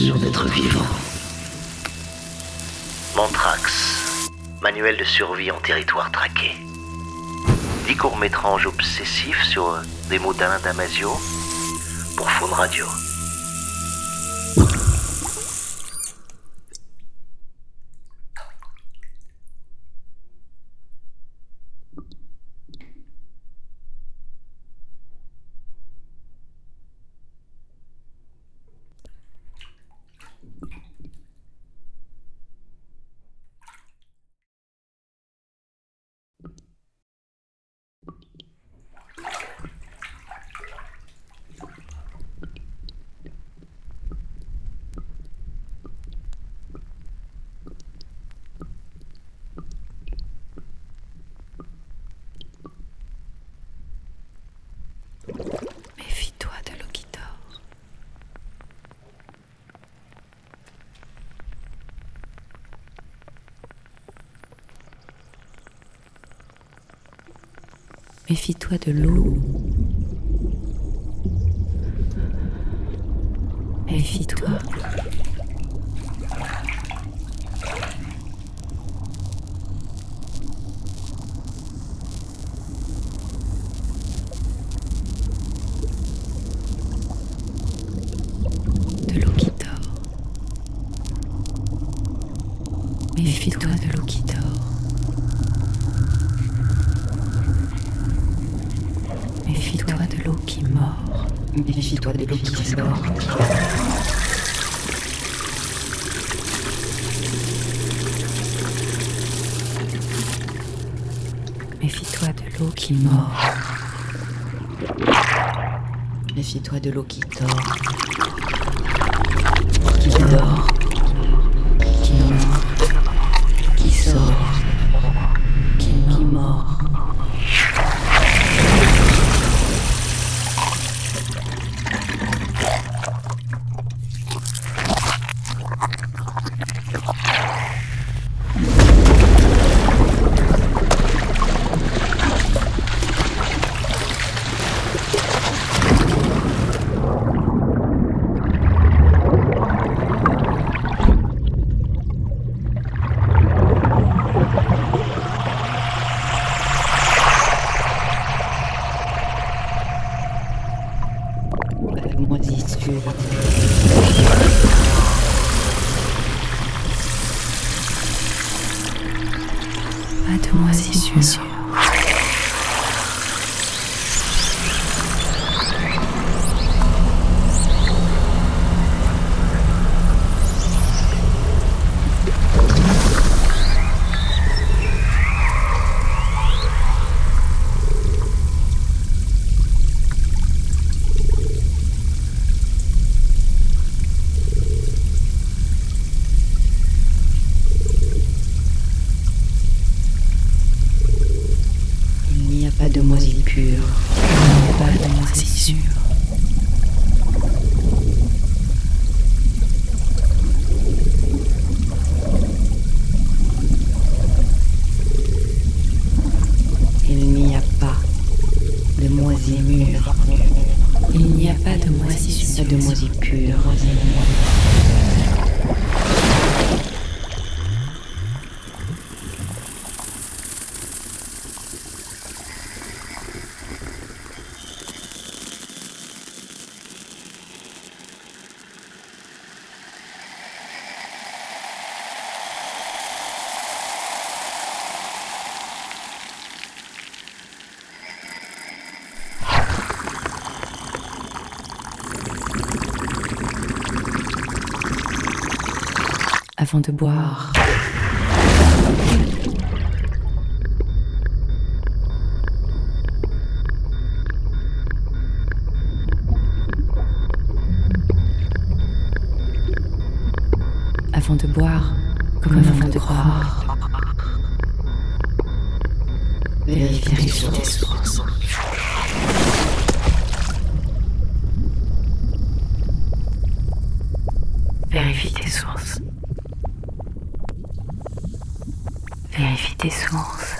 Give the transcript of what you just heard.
sûr d'être vivant. Mantrax, manuel de survie en territoire traqué. Dix courts-métrages obsessifs sur des mots d'Alain Damasio pour Faune Radio. Méfie-toi de l'eau qui dort. Méfie-toi de l'eau. Méfie-toi. de l'eau qui dort. Méfie-toi de l'eau qui dort. Méfie-toi de l'eau qui mord. Méfie-toi de l'eau qui dort. Méfie-toi de l'eau qui mord. Méfie-toi de l'eau qui dort moisissure. Pas de a pas de moisissure. Il n'y a pas de moisissure. Il n'y a pas de moisimure. Il n'y a pas de moisissure. Pas de moisipure. Avant de boire. Avant de boire, comme avant de croire. Vérifie tes sources. Vérifie tes sources.